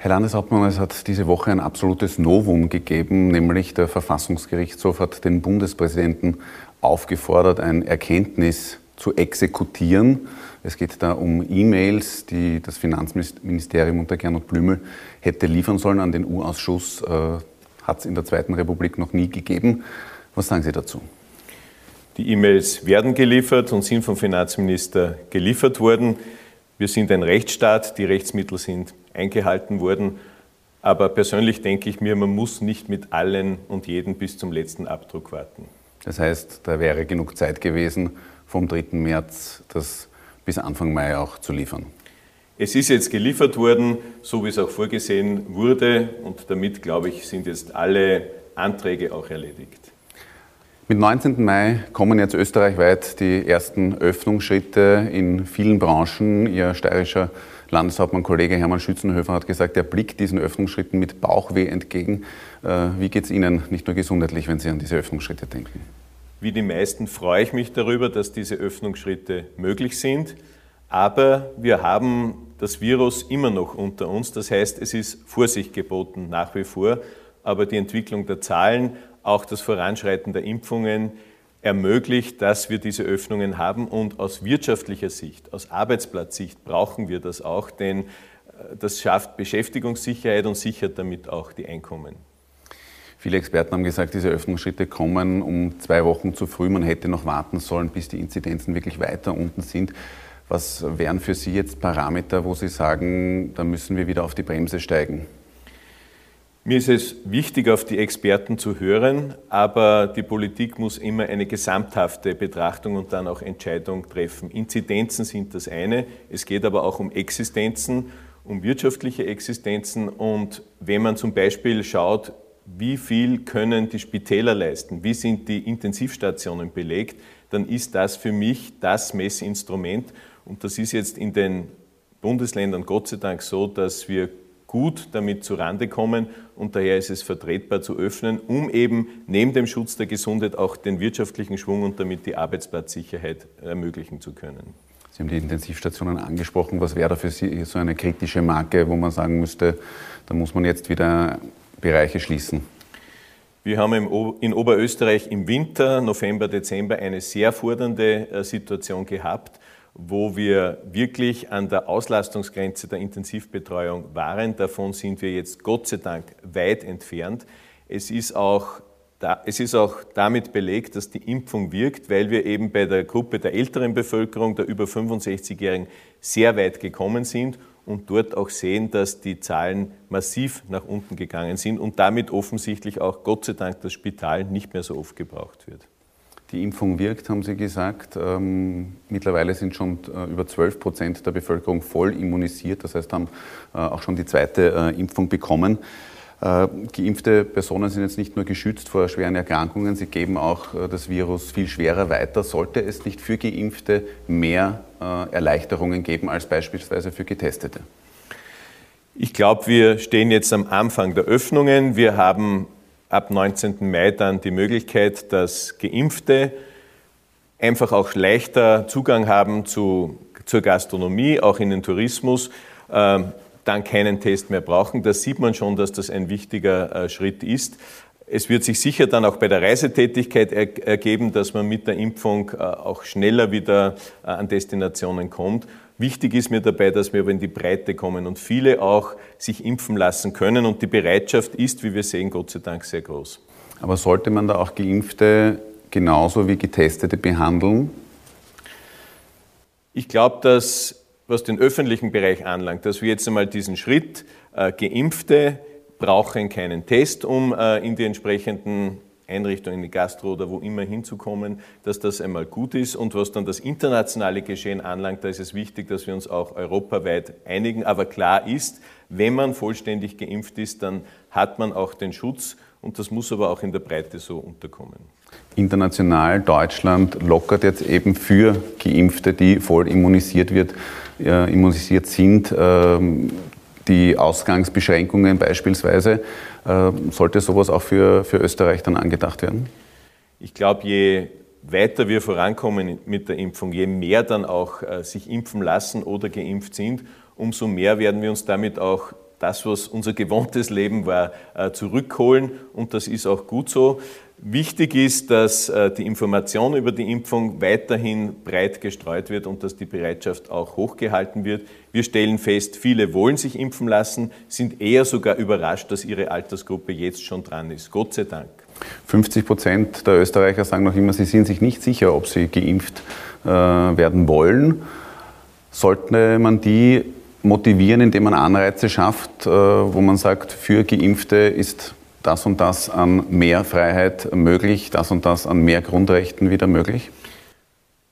Herr Landeshauptmann, es hat diese Woche ein absolutes Novum gegeben, nämlich der Verfassungsgerichtshof hat den Bundespräsidenten aufgefordert, ein Erkenntnis zu exekutieren. Es geht da um E-Mails, die das Finanzministerium unter Gernot Blümel hätte liefern sollen an den U-Ausschuss. Äh, hat es in der Zweiten Republik noch nie gegeben. Was sagen Sie dazu? Die E-Mails werden geliefert und sind vom Finanzminister geliefert worden. Wir sind ein Rechtsstaat, die Rechtsmittel sind eingehalten worden. Aber persönlich denke ich mir, man muss nicht mit allen und jeden bis zum letzten Abdruck warten. Das heißt, da wäre genug Zeit gewesen, vom 3. März das bis Anfang Mai auch zu liefern. Es ist jetzt geliefert worden, so wie es auch vorgesehen wurde. Und damit, glaube ich, sind jetzt alle Anträge auch erledigt. Mit 19. Mai kommen jetzt österreichweit die ersten Öffnungsschritte in vielen Branchen. Ihr steirischer Landeshauptmann Kollege Hermann Schützenhöfer hat gesagt, er blickt diesen Öffnungsschritten mit Bauchweh entgegen. Äh, wie geht es Ihnen nicht nur gesundheitlich, wenn Sie an diese Öffnungsschritte denken? Wie die meisten freue ich mich darüber, dass diese Öffnungsschritte möglich sind. Aber wir haben das Virus immer noch unter uns. Das heißt, es ist Vorsicht geboten nach wie vor. Aber die Entwicklung der Zahlen auch das Voranschreiten der Impfungen ermöglicht, dass wir diese Öffnungen haben. Und aus wirtschaftlicher Sicht, aus Arbeitsplatzsicht brauchen wir das auch, denn äh, das schafft Beschäftigungssicherheit und sichert damit auch die Einkommen. Viele Experten haben gesagt, diese Öffnungsschritte kommen um zwei Wochen zu früh. Man hätte noch warten sollen, bis die Inzidenzen wirklich weiter unten sind. Was wären für Sie jetzt Parameter, wo Sie sagen, da müssen wir wieder auf die Bremse steigen? Mir ist es wichtig, auf die Experten zu hören, aber die Politik muss immer eine gesamthafte Betrachtung und dann auch Entscheidung treffen. Inzidenzen sind das eine, es geht aber auch um Existenzen, um wirtschaftliche Existenzen. Und wenn man zum Beispiel schaut, wie viel können die Spitäler leisten, wie sind die Intensivstationen belegt, dann ist das für mich das Messinstrument. Und das ist jetzt in den Bundesländern Gott sei Dank so, dass wir gut damit zurande kommen und daher ist es vertretbar zu öffnen, um eben neben dem Schutz der Gesundheit auch den wirtschaftlichen Schwung und damit die Arbeitsplatzsicherheit ermöglichen zu können. Sie haben die Intensivstationen angesprochen. Was wäre da für Sie so eine kritische Marke, wo man sagen müsste, da muss man jetzt wieder Bereiche schließen? Wir haben in Oberösterreich im Winter, November, Dezember eine sehr fordernde äh, Situation gehabt wo wir wirklich an der Auslastungsgrenze der Intensivbetreuung waren. Davon sind wir jetzt Gott sei Dank weit entfernt. Es ist auch es ist auch damit belegt, dass die Impfung wirkt, weil wir eben bei der Gruppe der älteren Bevölkerung, der über 65-Jährigen, sehr weit gekommen sind und dort auch sehen, dass die Zahlen massiv nach unten gegangen sind und damit offensichtlich auch Gott sei Dank das Spital nicht mehr so oft gebraucht wird. Die Impfung wirkt, haben Sie gesagt. Ähm, mittlerweile sind schon äh, über 12 Prozent der Bevölkerung voll immunisiert, das heißt, haben äh, auch schon die zweite äh, Impfung bekommen. Geimpfte Personen sind jetzt nicht nur geschützt vor schweren Erkrankungen, sie geben auch das Virus viel schwerer weiter. Sollte es nicht für Geimpfte mehr Erleichterungen geben als beispielsweise für Getestete? Ich glaube, wir stehen jetzt am Anfang der Öffnungen. Wir haben ab 19. Mai dann die Möglichkeit, dass Geimpfte einfach auch leichter Zugang haben zu, zur Gastronomie, auch in den Tourismus, äh, dann keinen Test mehr brauchen. Da sieht man schon, dass das ein wichtiger äh, Schritt ist. Es wird sich sicher dann auch bei der Reisetätigkeit ergeben, dass man mit der Impfung äh, auch schneller wieder äh, an Destinationen kommt. Wichtig ist mir dabei, dass wir aber in die Breite kommen und viele auch sich impfen lassen können. Und die Bereitschaft ist, wie wir sehen, Gott sei Dank sehr groß. Aber sollte man da auch Geimpfte genauso wie Getestete behandeln? Ich glaube, dass, was den öffentlichen Bereich anlangt, dass wir jetzt einmal diesen Schritt, äh, Geimpfte brauchen keinen Test, um äh, in die entsprechenden Einrichtungen, in die Gastro oder wo immer hinzukommen, dass das einmal gut ist. Und was dann das internationale Geschehen anlangt, da ist es wichtig, dass wir uns auch europaweit einigen. Aber klar ist, wenn man vollständig geimpft ist, dann hat man auch den Schutz und das muss aber auch in der Breite so unterkommen. International, Deutschland lockert jetzt eben für Geimpfte, die voll immunisiert, wird, äh, immunisiert sind, äh, die Ausgangsbeschränkungen beispielsweise. Äh, sollte sowas auch für, für Österreich dann angedacht werden? Ich glaube, je weiter wir vorankommen mit der Impfung, je mehr dann auch äh, sich impfen lassen oder geimpft sind, umso mehr werden wir uns damit auch das, was unser gewohntes Leben war, äh, zurückholen. Und das ist auch gut so. Wichtig ist, dass äh, die Information über die Impfung weiterhin breit gestreut wird und dass die Bereitschaft auch hochgehalten wird. Wir stellen fest, viele wollen sich impfen lassen, sind eher sogar überrascht, dass ihre Altersgruppe jetzt schon dran ist. Gott sei Dank. 50 Prozent der Österreicher sagen noch immer, sie sind sich nicht sicher, ob sie geimpft äh, werden wollen. Sollte man die motivieren, indem man Anreize schafft, äh, wo man sagt, für Geimpfte ist das und das an mehr Freiheit möglich, das und das an mehr Grundrechten wieder möglich?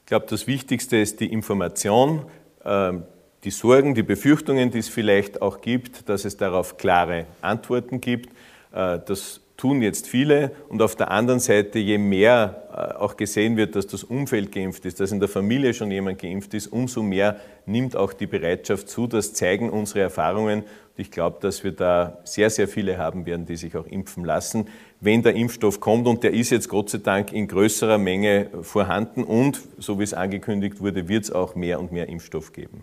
Ich glaube, das Wichtigste ist die Information, ähm, die Sorgen, die Befürchtungen, die es vielleicht auch gibt, dass es darauf klare Antworten gibt. Äh, das tun jetzt viele. Und auf der anderen Seite, je mehr äh, auch gesehen wird, dass das Umfeld geimpft ist, dass in der Familie schon jemand geimpft ist, umso mehr nimmt auch die Bereitschaft zu. Das zeigen unsere Erfahrungen. Und ich glaube, dass wir da sehr, sehr viele haben werden, die sich auch impfen lassen, wenn der Impfstoff kommt. Und der ist jetzt Gott sei Dank in größerer Menge vorhanden. Und so wie es angekündigt wurde, wird es auch mehr und mehr Impfstoff geben.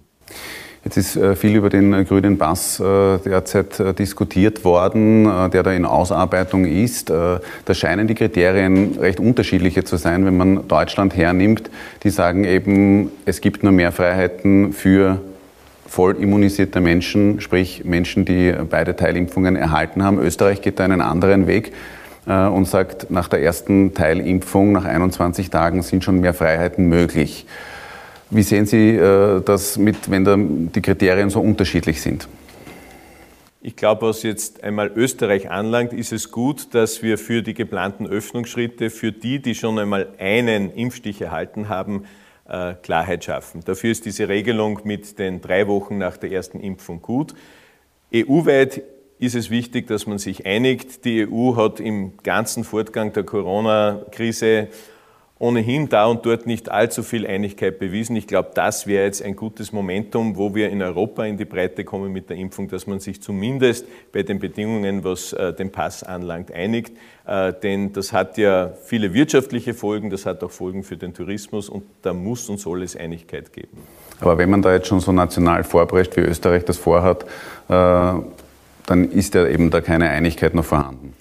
Jetzt ist äh, viel über den äh, grünen Pass äh, derzeit diskutiert worden, der da in Ausarbeitung ist. Da scheinen die Kriterien recht unterschiedliche zu sein, wenn man Deutschland hernimmt. Die sagen eben, es gibt nur mehr Freiheiten für voll immunisierte Menschen, sprich Menschen, die beide Teilimpfungen erhalten haben. Österreich geht da einen anderen Weg und sagt, nach der ersten Teilimpfung, nach 21 Tagen sind schon mehr Freiheiten möglich. Wie sehen Sie äh, das mit, wenn da die Kriterien so unterschiedlich sind? Ich glaube, was jetzt einmal Österreich anlangt, ist es gut, dass wir für die geplanten Öffnungsschritte, für die, die schon einmal einen Impfstich erhalten haben, äh, Klarheit schaffen. Dafür ist diese Regelung mit den drei Wochen nach der ersten Impfung gut. EU-weit ist es wichtig, dass man sich einigt. Die EU hat im ganzen Fortgang der Corona-Krise ohnehin da und dort nicht allzu viel Einigkeit bewiesen. Ich glaube, das wäre jetzt ein gutes Momentum, wo wir in Europa in die Breite kommen mit der Impfung, dass man sich zumindest bei den Bedingungen, was äh, den Pass anlangt, einigt. Äh, denn das hat ja viele wirtschaftliche Folgen, das hat auch Folgen für den Tourismus und da muss und soll es Einigkeit geben. Aber wenn man da jetzt schon so national vorprescht, wie Österreich das vorhat, äh, dann ist ja eben da keine Einigkeit noch vorhanden.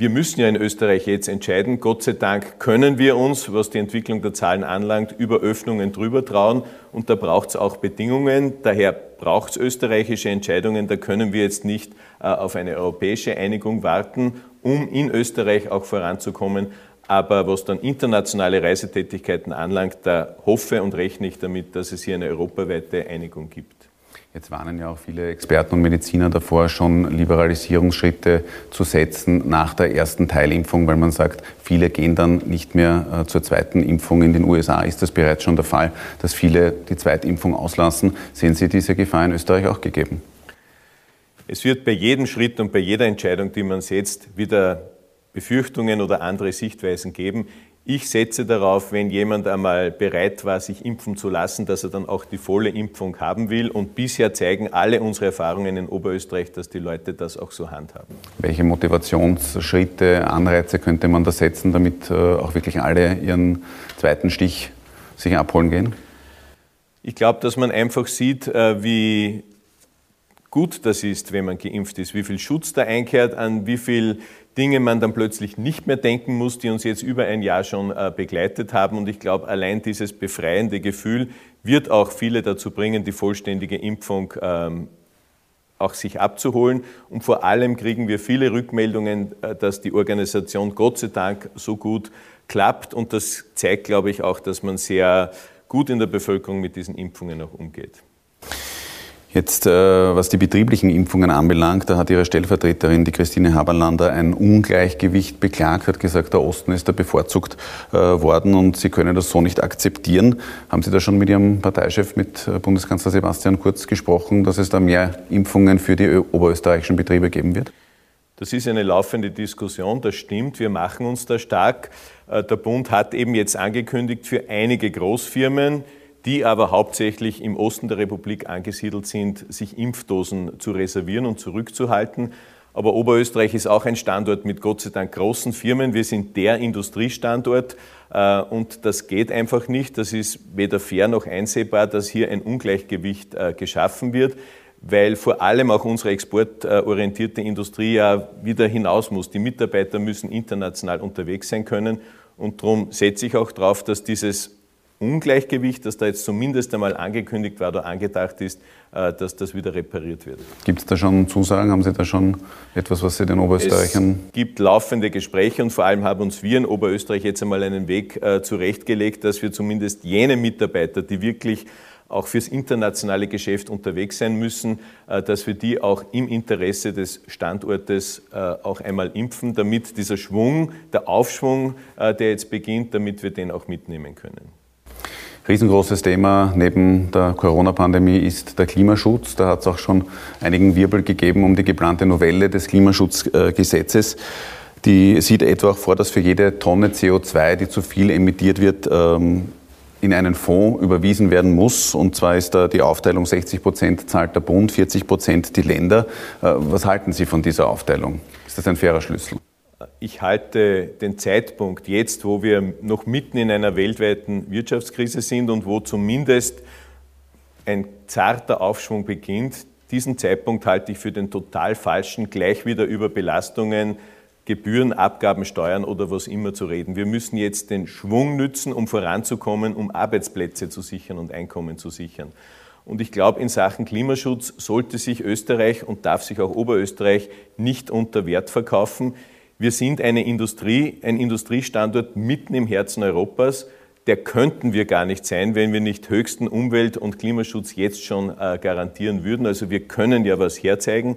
Wir müssen ja in Österreich jetzt entscheiden. Gott sei Dank können wir uns, was die Entwicklung der Zahlen anlangt, über Öffnungen drüber trauen. Und da braucht es auch Bedingungen. Daher braucht es österreichische Entscheidungen. Da können wir jetzt nicht äh, auf eine europäische Einigung warten, um in Österreich auch voranzukommen. Aber was dann internationale Reisetätigkeiten anlangt, da hoffe und rechne ich damit, dass es hier eine europaweite Einigung gibt. Jetzt warnen ja auch viele Experten und Mediziner davor, schon Liberalisierungsschritte zu setzen nach der ersten Teilimpfung, weil man sagt, viele gehen dann nicht mehr äh, zur zweiten Impfung. In den USA ist das bereits schon der Fall, dass viele die Zweitimpfung auslassen. Sehen Sie diese Gefahr in Österreich auch gegeben? Es wird bei jedem Schritt und bei jeder Entscheidung, die man setzt, wieder Befürchtungen oder andere Sichtweisen geben. Ich setze darauf, wenn jemand einmal bereit war, sich impfen zu lassen, dass er dann auch die volle Impfung haben will. Und bisher zeigen alle unsere Erfahrungen in Oberösterreich, dass die Leute das auch so handhaben. Welche Motivationsschritte, Anreize könnte man da setzen, damit äh, auch wirklich alle ihren zweiten Stich sich abholen gehen? Ich glaube, dass man einfach sieht, äh, wie gut das ist, wenn man geimpft ist, wie viel Schutz da einkehrt, an wie viel Dinge man dann plötzlich nicht mehr denken muss, die uns jetzt über ein Jahr schon äh, begleitet haben. Und ich glaube, allein dieses befreiende Gefühl wird auch viele dazu bringen, die vollständige Impfung ähm, auch sich abzuholen. Und vor allem kriegen wir viele Rückmeldungen, äh, dass die Organisation Gott sei Dank so gut klappt. Und das zeigt, glaube ich, auch, dass man sehr gut in der Bevölkerung mit diesen Impfungen auch umgeht. Jetzt, äh, was die betrieblichen Impfungen anbelangt, da hat Ihre Stellvertreterin, die Christine Haberlander, ein Ungleichgewicht beklagt, hat gesagt, der Osten ist da bevorzugt äh, worden und Sie können das so nicht akzeptieren. Haben Sie da schon mit Ihrem Parteichef, mit äh, Bundeskanzler Sebastian Kurz gesprochen, dass es da mehr Impfungen für die oberösterreichischen Betriebe geben wird? Das ist eine laufende Diskussion, das stimmt. Wir machen uns da stark. Der Bund hat eben jetzt angekündigt, für einige Großfirmen, die aber hauptsächlich im Osten der Republik angesiedelt sind, sich Impfdosen zu reservieren und zurückzuhalten. Aber Oberösterreich ist auch ein Standort mit Gott sei Dank großen Firmen. Wir sind der Industriestandort äh, und das geht einfach nicht. Das ist weder fair noch einsehbar, dass hier ein Ungleichgewicht äh, geschaffen wird. weil vor allem auch unsere exportorientierte Industrie ja wieder hinaus muss. Die Mitarbeiter müssen international unterwegs sein können und darum setze ich auch darauf, dass dieses Ungleichgewicht, das da jetzt zumindest einmal angekündigt war oder angedacht ist, äh, dass das wieder repariert wird. Gibt es da schon Zusagen? Haben Sie da schon etwas, was Sie den Oberösterreichern? Es gibt laufende Gespräche und vor allem haben uns wir in Oberösterreich jetzt einmal einen Weg äh, zurechtgelegt, dass wir zumindest jene Mitarbeiter, die wirklich auch fürs internationale Geschäft unterwegs sein müssen, äh, dass wir die auch im Interesse des Standortes auch einmal impfen, damit dieser Schwung, der Aufschwung, der jetzt beginnt, damit wir den auch mitnehmen können. Riesengroßes Thema neben der Corona-Pandemie ist der Klimaschutz. Da hat es auch schon einigen Wirbel gegeben um die geplante Novelle des Klimaschutzgesetzes. Die sieht etwa auch vor, dass für jede Tonne CO2, die zu viel emittiert wird, ähm, in einen Fonds überwiesen werden muss. Und zwar ist da die Aufteilung 60 Prozent zahlt der Bund, 40 Prozent die Länder. Äh, was halten Sie von dieser Aufteilung? Ist das ein fairer Schlüssel? Ich halte den Zeitpunkt jetzt, wo wir noch mitten in einer weltweiten Wirtschaftskrise sind und wo zumindest ein zarter Aufschwung beginnt, diesen Zeitpunkt halte ich für den total falschen, gleich wieder über Belastungen, Gebühren, Abgaben, Steuern oder was immer zu reden. Wir müssen jetzt den Schwung nützen, um voranzukommen, um Arbeitsplätze zu sichern und Einkommen zu sichern. Und ich glaube, in Sachen Klimaschutz sollte sich Österreich und darf sich auch Oberösterreich nicht unter Wert verkaufen. Wir sind eine Industrie, ein Industriestandort mitten im Herzen Europas. Der könnten wir gar nicht sein, wenn wir nicht höchsten Umwelt- und Klimaschutz jetzt schon äh, garantieren würden. Also wir können ja was herzeigen.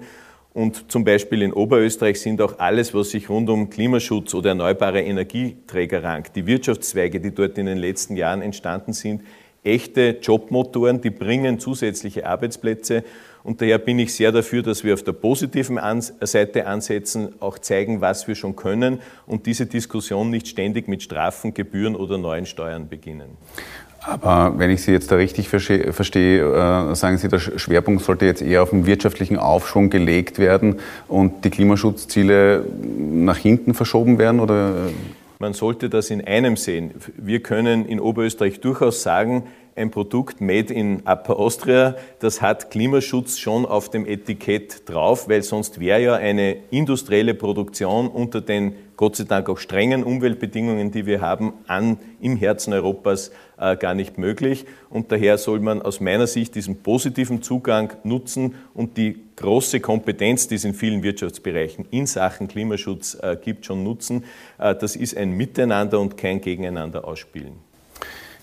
Und zum Beispiel in Oberösterreich sind auch alles, was sich rund um Klimaschutz oder erneuerbare Energieträger rankt, die Wirtschaftszweige, die dort in den letzten Jahren entstanden sind, echte Jobmotoren, die bringen zusätzliche Arbeitsplätze. Und daher bin ich sehr dafür, dass wir auf der positiven Seite ansetzen, auch zeigen, was wir schon können und diese Diskussion nicht ständig mit Strafen, Gebühren oder neuen Steuern beginnen. Aber wenn ich Sie jetzt da richtig verstehe, äh, sagen Sie, der Schwerpunkt sollte jetzt eher auf den wirtschaftlichen Aufschwung gelegt werden und die Klimaschutzziele nach hinten verschoben werden? Oder? Man sollte das in einem sehen. Wir können in Oberösterreich durchaus sagen, ein Produkt made in Upper Austria, das hat Klimaschutz schon auf dem Etikett drauf, weil sonst wäre ja eine industrielle Produktion unter den Gott sei Dank auch strengen Umweltbedingungen, die wir haben, an, im Herzen Europas äh, gar nicht möglich. Und daher soll man aus meiner Sicht diesen positiven Zugang nutzen und die große Kompetenz, die es in vielen Wirtschaftsbereichen in Sachen Klimaschutz äh, gibt, schon nutzen. Äh, das ist ein Miteinander und kein Gegeneinander ausspielen.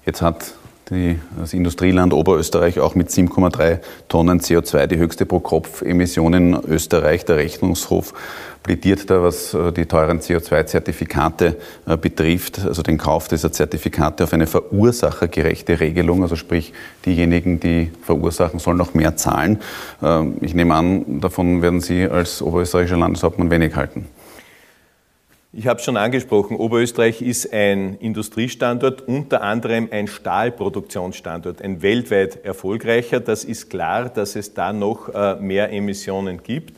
Jetzt hat die, das Industrieland Oberösterreich auch mit 7,3 Tonnen CO2 die höchste Pro-Kopf-Emission in Österreich. Der Rechnungshof plädiert da, was äh, die teuren CO2-Zertifikate äh, betrifft, also den Kauf dieser Zertifikate auf eine verursachergerechte Regelung, also sprich diejenigen, die verursachen, sollen noch mehr zahlen. Ähm, ich nehme an, davon werden Sie als oberösterreichischer Landeshauptmann wenig halten. Ich habe es schon angesprochen, Oberösterreich ist ein Industriestandort, unter anderem ein Stahlproduktionsstandort, ein weltweit erfolgreicher. Das ist klar, dass es da noch äh, mehr Emissionen gibt.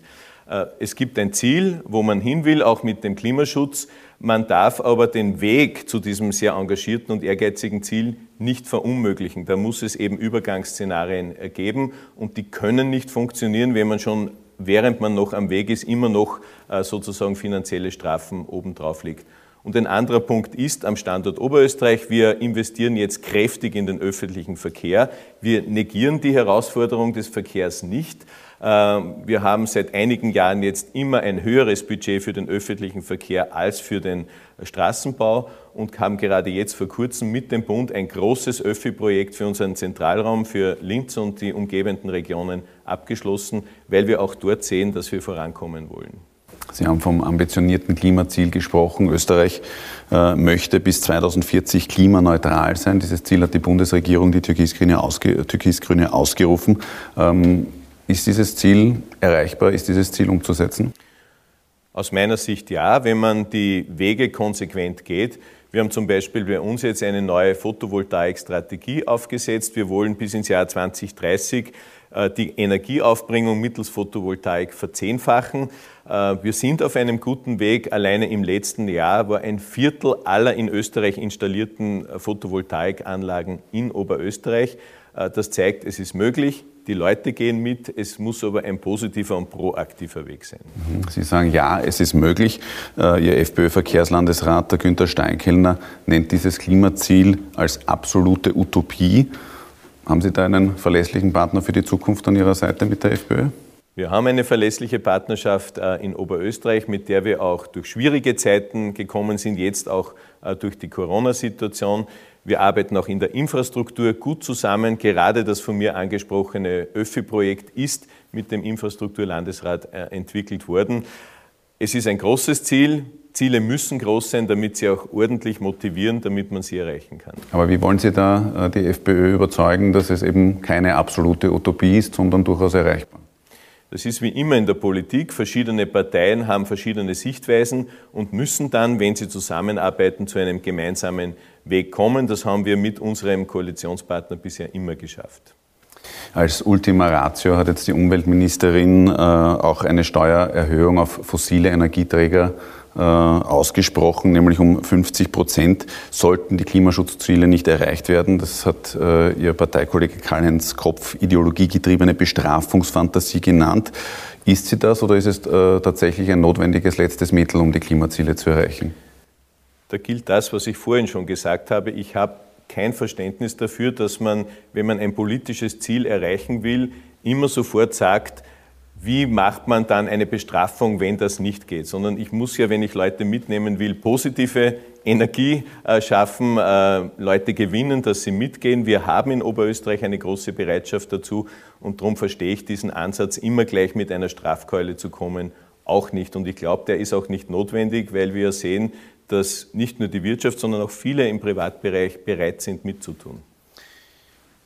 Äh, es gibt ein Ziel, wo man hin will, auch mit dem Klimaschutz. Man darf aber den Weg zu diesem sehr engagierten und ehrgeizigen Ziel nicht verunmöglichen. Da muss es eben Übergangsszenarien äh, geben und die können nicht funktionieren, wenn man schon während man noch am Weg ist, immer noch äh, sozusagen finanzielle Strafen obendrauf liegt. Und ein anderer Punkt ist am Standort Oberösterreich, wir investieren jetzt kräftig in den öffentlichen Verkehr. Wir negieren die Herausforderung des Verkehrs nicht. Ähm, wir haben seit einigen Jahren jetzt immer ein höheres Budget für den öffentlichen Verkehr als für den Straßenbau und haben gerade jetzt vor kurzem mit dem Bund ein großes Öffi-Projekt für unseren Zentralraum, für Linz und die umgebenden Regionen abgeschlossen, weil wir auch dort sehen, dass wir vorankommen wollen. Sie haben vom ambitionierten Klimaziel gesprochen. Österreich äh, möchte bis 2040 klimaneutral sein. Dieses Ziel hat die Bundesregierung, die Türkisgrüne, ausge, Türkisgrüne ausgerufen. Ähm, ist dieses Ziel erreichbar? Ist dieses Ziel umzusetzen? Aus meiner Sicht ja, wenn man die Wege konsequent geht. Wir haben zum Beispiel bei uns jetzt eine neue Photovoltaik-Strategie aufgesetzt. Wir wollen bis ins Jahr 2030 äh, die Energieaufbringung mittels Photovoltaik verzehnfachen. Äh, wir sind auf einem guten Weg. Alleine im letzten Jahr war ein Viertel aller in Österreich installierten Photovoltaikanlagen in Oberösterreich. Äh, das zeigt, es ist möglich. Die Leute gehen mit, es muss aber ein positiver und proaktiver Weg sein. Mhm. Sie sagen, ja, es ist möglich. Äh, Ihr FPÖ-Verkehrslandesrat, der Günther Steinkellner, nennt dieses Klimaziel als absolute Utopie. Haben Sie da einen verlässlichen Partner für die Zukunft an Ihrer Seite mit der FPÖ? Wir haben eine verlässliche Partnerschaft äh, in Oberösterreich, mit der wir auch durch schwierige Zeiten gekommen sind, jetzt auch äh, durch die Corona-Situation. Wir arbeiten auch in der Infrastruktur gut zusammen. Gerade das von mir angesprochene ÖFI-Projekt ist mit dem Infrastrukturlandesrat äh, entwickelt worden. Es ist ein großes Ziel. Ziele müssen groß sein, damit sie auch ordentlich motivieren, damit man sie erreichen kann. Aber wie wollen Sie da die FPÖ überzeugen, dass es eben keine absolute Utopie ist, sondern durchaus erreichbar? Das ist wie immer in der Politik. Verschiedene Parteien haben verschiedene Sichtweisen und müssen dann, wenn sie zusammenarbeiten, zu einem gemeinsamen Weg kommen. Das haben wir mit unserem Koalitionspartner bisher immer geschafft. Als Ultima Ratio hat jetzt die Umweltministerin äh, auch eine Steuererhöhung auf fossile Energieträger äh, ausgesprochen, nämlich um 50 Prozent sollten die Klimaschutzziele nicht erreicht werden. Das hat äh, Ihr Parteikollege Karl-Heinz Kopf ideologiegetriebene Bestrafungsfantasie genannt. Ist sie das oder ist es äh, tatsächlich ein notwendiges letztes Mittel, um die Klimaziele zu erreichen? Da gilt das, was ich vorhin schon gesagt habe. Ich habe kein Verständnis dafür, dass man, wenn man ein politisches Ziel erreichen will, immer sofort sagt, wie macht man dann eine Bestrafung, wenn das nicht geht, sondern ich muss ja, wenn ich Leute mitnehmen will, positive Energie äh, schaffen, äh, Leute gewinnen, dass sie mitgehen. Wir haben in Oberösterreich eine große Bereitschaft dazu und darum verstehe ich diesen Ansatz, immer gleich mit einer Strafkeule zu kommen, auch nicht. Und ich glaube, der ist auch nicht notwendig, weil wir sehen, dass nicht nur die Wirtschaft, sondern auch viele im Privatbereich bereit sind, mitzutun.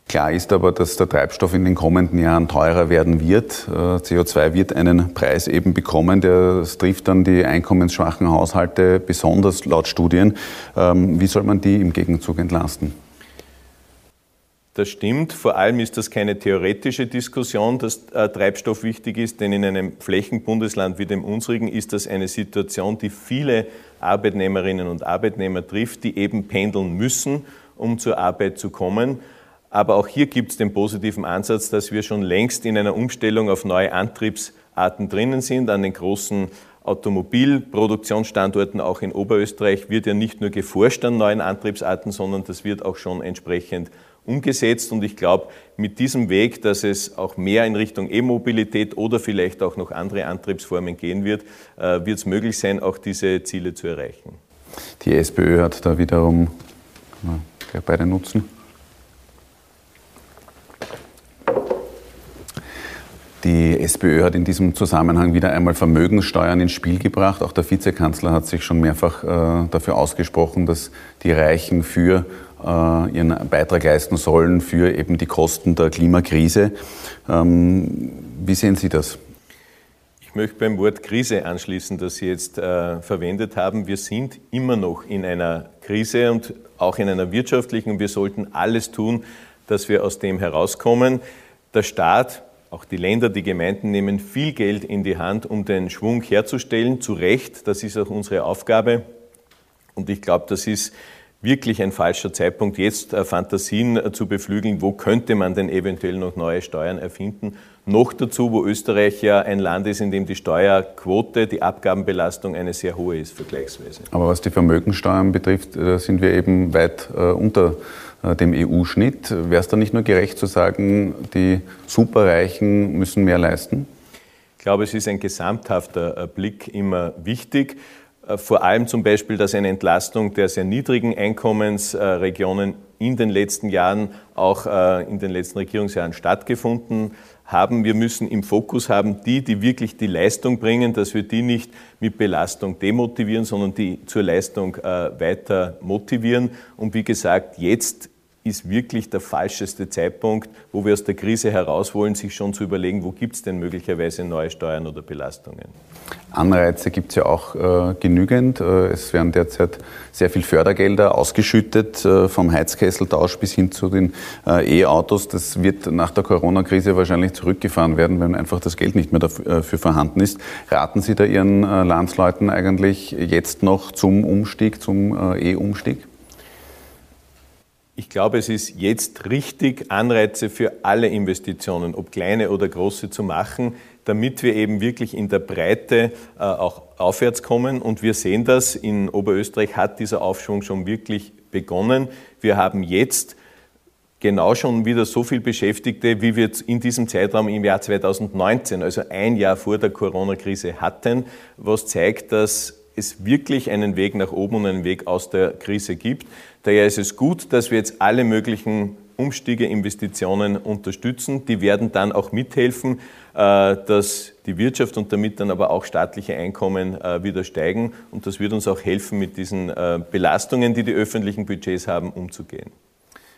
Klar ist aber, dass der Treibstoff in den kommenden Jahren teurer werden wird. Äh, CO2 wird einen Preis eben bekommen. Das trifft dann die einkommensschwachen Haushalte besonders laut Studien. Ähm, wie soll man die im Gegenzug entlasten? Das stimmt. Vor allem ist das keine theoretische Diskussion, dass äh, Treibstoff wichtig ist, denn in einem Flächenbundesland wie dem unsrigen ist das eine Situation, die viele Arbeitnehmerinnen und Arbeitnehmer trifft, die eben pendeln müssen, um zur Arbeit zu kommen. Aber auch hier gibt es den positiven Ansatz, dass wir schon längst in einer Umstellung auf neue Antriebsarten drinnen sind. An den großen Automobilproduktionsstandorten, auch in Oberösterreich, wird ja nicht nur geforscht an neuen Antriebsarten, sondern das wird auch schon entsprechend umgesetzt. Und ich glaube, mit diesem Weg, dass es auch mehr in Richtung E-Mobilität oder vielleicht auch noch andere Antriebsformen gehen wird, äh, wird es möglich sein, auch diese Ziele zu erreichen. Die SPÖ hat da wiederum beide Nutzen. Die SPÖ hat in diesem Zusammenhang wieder einmal Vermögenssteuern ins Spiel gebracht. Auch der Vizekanzler hat sich schon mehrfach äh, dafür ausgesprochen, dass die Reichen für ihren Beitrag leisten sollen für eben die Kosten der Klimakrise. Ähm, wie sehen Sie das? Ich möchte beim Wort Krise anschließen, das Sie jetzt äh, verwendet haben. Wir sind immer noch in einer Krise und auch in einer wirtschaftlichen wir sollten alles tun, dass wir aus dem herauskommen. Der Staat auch die Länder, die Gemeinden nehmen viel Geld in die Hand, um den Schwung herzustellen. Zu Recht, das ist auch unsere Aufgabe. Und ich glaube, das ist wirklich ein falscher Zeitpunkt, jetzt äh, Fantasien äh, zu beflügeln, wo könnte man denn eventuell noch neue Steuern erfinden. Noch dazu, wo Österreich ja ein Land ist, in dem die Steuerquote, die Abgabenbelastung eine sehr hohe ist, vergleichsweise. Aber was die Vermögensteuern betrifft, äh, sind wir eben weit unter dem EU-Schnitt. Wäre es dann nicht nur gerecht zu sagen, die Superreichen müssen mehr leisten? Ich glaube, es ist ein gesamthafter Blick immer wichtig. Äh, vor allem zum Beispiel, dass eine Entlastung der sehr niedrigen Einkommensregionen in den letzten Jahren, auch in den letzten Regierungsjahren stattgefunden haben. Wir müssen im Fokus haben, die, die wirklich die Leistung bringen, dass wir die nicht mit Belastung demotivieren, sondern die zur Leistung weiter motivieren. Und wie gesagt, jetzt ist wirklich der falscheste Zeitpunkt, wo wir aus der Krise heraus wollen, sich schon zu überlegen, wo gibt es denn möglicherweise neue Steuern oder Belastungen. Anreize gibt es ja auch äh, genügend. Äh, es werden derzeit sehr viel Fördergelder ausgeschüttet, äh, vom Heizkesseltausch bis hin zu den äh, E-Autos. Das wird nach der Corona-Krise wahrscheinlich zurückgefahren werden, wenn einfach das Geld nicht mehr dafür äh, vorhanden ist. Raten Sie da Ihren Landsleuten eigentlich jetzt noch zum Umstieg, zum E-Umstieg? Ich glaube, es ist jetzt richtig, Anreize für alle Investitionen, ob kleine oder große, zu machen, damit wir eben wirklich in der Breite äh, auch aufwärts kommen. Und wir sehen das, in Oberösterreich hat dieser Aufschwung schon wirklich begonnen. Wir haben jetzt genau schon wieder so viel Beschäftigte, wie wir in diesem Zeitraum im Jahr 2019, also ein Jahr vor der Corona-Krise hatten, was zeigt, dass es wirklich einen Weg nach oben und einen Weg aus der Krise gibt. Daher ist es gut, dass wir jetzt alle möglichen Umstiege, Investitionen unterstützen. Die werden dann auch mithelfen, äh, dass die Wirtschaft und damit dann aber auch staatliche Einkommen äh, wieder steigen. Und das wird uns auch helfen, mit diesen äh, Belastungen, die die öffentlichen Budgets haben, umzugehen.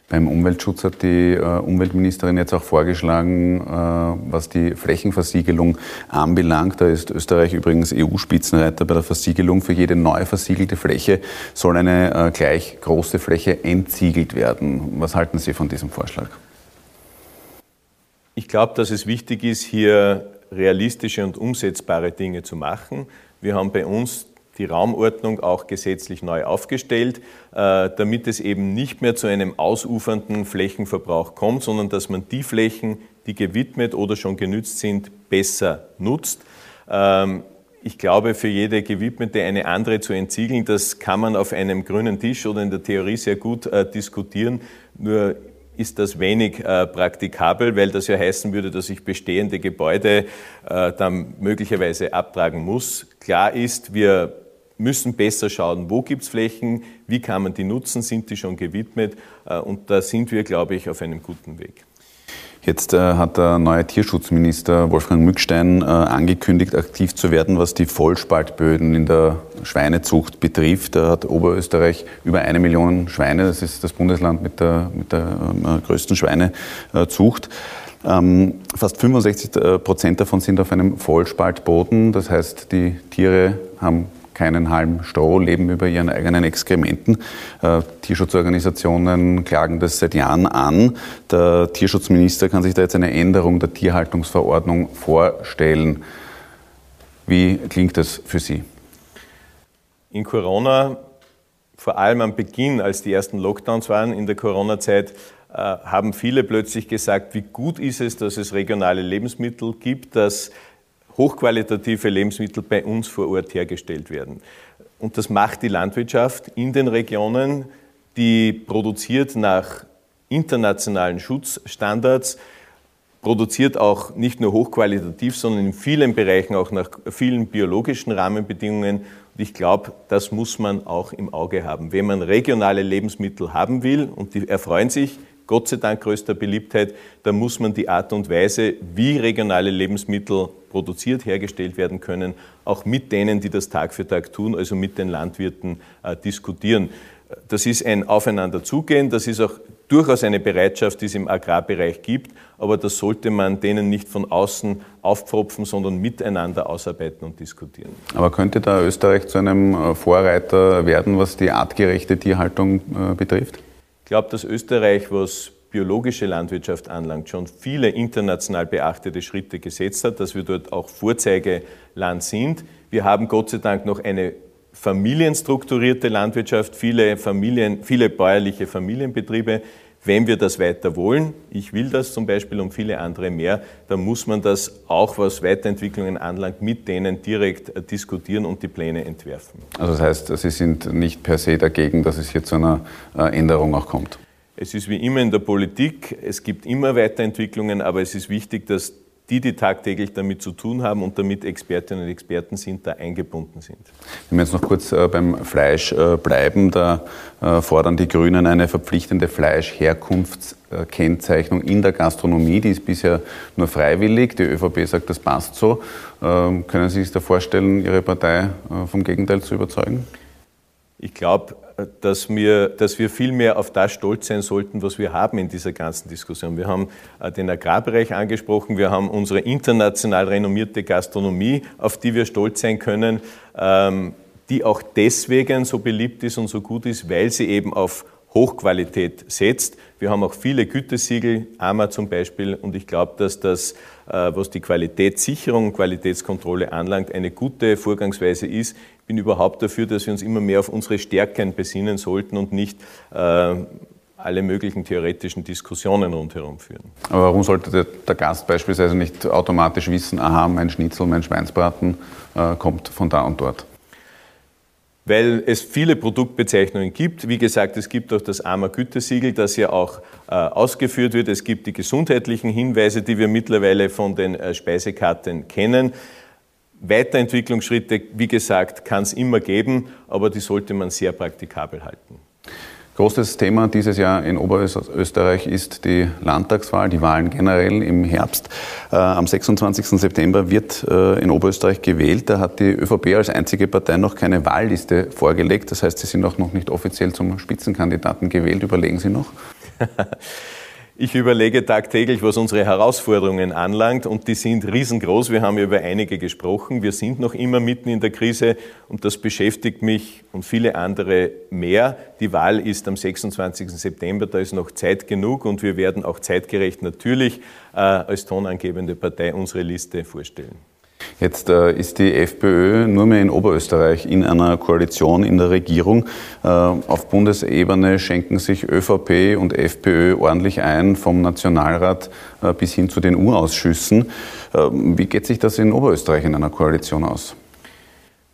Beim Umweltschutz hat die äh, Umweltministerin jetzt auch vorgeschlagen, äh, was die Flächenversiegelung anbelangt. Da ist Österreich übrigens EU-Spitzenreiter bei der Versiegelung. Für jede neu versiegelte Fläche soll eine äh, gleich große Fläche entsiegelt werden. Was halten Sie von diesem Vorschlag? Ich glaube, dass es wichtig ist, hier realistische und umsetzbare Dinge zu machen. Wir haben bei uns die Raumordnung auch gesetzlich neu aufgestellt, äh, damit es eben nicht mehr zu einem ausufernden Flächenverbrauch kommt, sondern dass man die Flächen, die gewidmet oder schon genützt sind, besser nutzt. Ähm, ich glaube, für jede gewidmete eine andere zu entsiegeln, das kann man auf einem grünen Tisch oder in der Theorie sehr gut äh, diskutieren. Nur ist das wenig äh, praktikabel, weil das ja heißen würde, dass ich bestehende Gebäude äh, dann möglicherweise abtragen muss. Klar ist, wir müssen besser schauen, wo gibt es Flächen, wie kann man die nutzen, sind die schon gewidmet äh, und da sind wir, glaube ich, auf einem guten Weg. Jetzt äh, hat der neue Tierschutzminister Wolfgang Mückstein äh, angekündigt, aktiv zu werden, was die Vollspaltböden in der Schweinezucht betrifft. Da hat Oberösterreich über eine Million Schweine. Das ist das Bundesland mit der, mit der ähm, größten Schweinezucht. Ähm, fast 65 Prozent davon sind auf einem Vollspaltboden. Das heißt, die Tiere haben keinen halben Stroh, leben über ihren eigenen Exkrementen. Äh, Tierschutzorganisationen klagen das seit Jahren an. Der Tierschutzminister kann sich da jetzt eine Änderung der Tierhaltungsverordnung vorstellen. Wie klingt das für Sie? In Corona, vor allem am Beginn, als die ersten Lockdowns waren in der Corona-Zeit, äh, haben viele plötzlich gesagt, wie gut ist es, dass es regionale Lebensmittel gibt, dass hochqualitative Lebensmittel bei uns vor Ort hergestellt werden. Und das macht die Landwirtschaft in den Regionen, die produziert nach internationalen Schutzstandards, produziert auch nicht nur hochqualitativ, sondern in vielen Bereichen auch nach vielen biologischen Rahmenbedingungen. Und ich glaube, das muss man auch im Auge haben. Wenn man regionale Lebensmittel haben will, und die erfreuen sich Gott sei Dank größter Beliebtheit, da muss man die Art und Weise, wie regionale Lebensmittel produziert, hergestellt werden können, auch mit denen, die das Tag für Tag tun, also mit den Landwirten äh, diskutieren. Das ist ein Aufeinanderzugehen, das ist auch durchaus eine Bereitschaft, die es im Agrarbereich gibt, aber das sollte man denen nicht von außen aufpfropfen, sondern miteinander ausarbeiten und diskutieren. Aber könnte da Österreich zu einem äh, Vorreiter werden, was die artgerechte Tierhaltung äh, betrifft? Ich glaube, dass Österreich, was biologische Landwirtschaft anlangt, schon viele international beachtete Schritte gesetzt hat, dass wir dort auch Vorzeigeland sind. Wir haben Gott sei Dank noch eine familienstrukturierte Landwirtschaft, viele, Familien, viele bäuerliche Familienbetriebe. Wenn wir das weiter wollen, ich will das zum Beispiel und viele andere mehr, dann muss man das auch, was Weiterentwicklungen anlangt, mit denen direkt äh, diskutieren und die Pläne entwerfen. Also das heißt, Sie sind nicht per se dagegen, dass es hier zu einer äh, Änderung auch kommt? Es ist wie immer in der Politik, es gibt immer Weiterentwicklungen, aber es ist wichtig, dass die, die tagtäglich damit zu tun haben und damit Expertinnen und Experten sind, da eingebunden sind. Wenn wir jetzt noch kurz äh, beim Fleisch äh, bleiben, da äh, fordern die Grünen eine verpflichtende Fleischherkunftskennzeichnung in der Gastronomie. Die ist bisher nur freiwillig. Die ÖVP sagt, das passt so. Ähm, können Sie sich da vorstellen, Ihre Partei vom Gegenteil zu überzeugen? Ich glaube, dass wir, dass wir viel mehr auf das stolz sein sollten, was wir haben in dieser ganzen Diskussion. Wir haben äh, den Agrarbereich angesprochen, wir haben unsere international renommierte Gastronomie, auf die wir stolz sein können, ähm, die auch deswegen so beliebt ist und so gut ist, weil sie eben auf Hochqualität setzt. Wir haben auch viele Gütesiegel, AMA zum Beispiel, und ich glaube, dass das, äh, was die Qualitätssicherung und Qualitätskontrolle anlangt, eine gute Vorgangsweise ist. Ich bin überhaupt dafür, dass wir uns immer mehr auf unsere Stärken besinnen sollten und nicht äh, alle möglichen theoretischen Diskussionen rundherum führen. Aber warum sollte der, Gast beispielsweise nicht automatisch wissen, aha, mein Schnitzel, mein Schweinsbraten äh, kommt von da und dort? Weil es viele Produktbezeichnungen gibt. Wie gesagt, es gibt auch das AMA Gütesiegel, das ja auch äh, ausgeführt wird. Es gibt die gesundheitlichen Hinweise, die wir mittlerweile von den äh, Speisekarten kennen. Weiterentwicklungsschritte, wie gesagt, kann es immer geben, aber die sollte man sehr praktikabel halten. Großes Thema dieses Jahr in Oberösterreich ist die Landtagswahl, die Wahlen generell im Herbst. Äh, am 26. September wird äh, in Oberösterreich gewählt. Da hat die ÖVP als einzige Partei noch keine Wahlliste vorgelegt. Das heißt, Sie sind auch noch nicht offiziell zum Spitzenkandidaten gewählt. Überlegen Sie noch? Ich überlege tagtäglich, was unsere Herausforderungen anlangt und die sind riesengroß. Wir haben über einige gesprochen. Wir sind noch immer mitten in der Krise und das beschäftigt mich und viele andere mehr. Die Wahl ist am 26. September, da ist noch Zeit genug und wir werden auch zeitgerecht natürlich äh, als tonangebende Partei unsere Liste vorstellen. Jetzt äh, ist die FPÖ nur mehr in Oberösterreich in einer Koalition in der Regierung. Äh, auf Bundesebene schenken sich ÖVP und FPÖ ordentlich ein, vom Nationalrat äh, bis hin zu den U-Ausschüssen. Ähm, wie geht sich das in Oberösterreich in einer Koalition aus?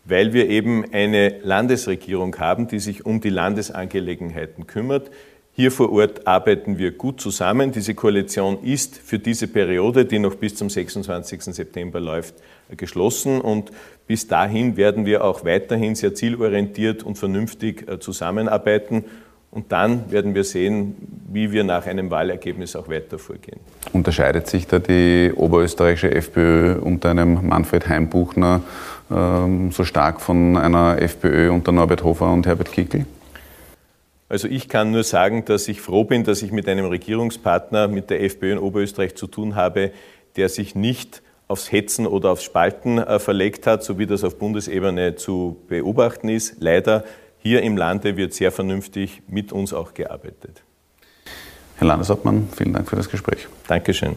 Weil wir eben eine Landesregierung haben, die sich um die Landesangelegenheiten kümmert. Hier vor Ort arbeiten wir gut zusammen. Diese Koalition ist für diese Periode, die noch bis zum 26. September läuft, geschlossen und bis dahin werden wir auch weiterhin sehr zielorientiert und vernünftig äh, zusammenarbeiten. Und dann werden wir sehen, wie wir nach einem Wahlergebnis auch weiter vorgehen. Unterscheidet sich da die oberösterreichische FPÖ unter einem Manfred Heimbuchner ähm, so stark von einer FPÖ unter Norbert Hofer und Herbert Kickl? Also ich kann nur sagen, dass ich froh bin, dass ich mit einem Regierungspartner, mit der FPÖ in Oberösterreich zu tun habe, der sich nicht aufs Hetzen oder aufs Spalten äh, verlegt hat, so wie das auf Bundesebene zu beobachten ist. Leider hier im Lande wird sehr vernünftig mit uns auch gearbeitet. Herr Landeshauptmann, vielen Dank für das Gespräch. Dankeschön.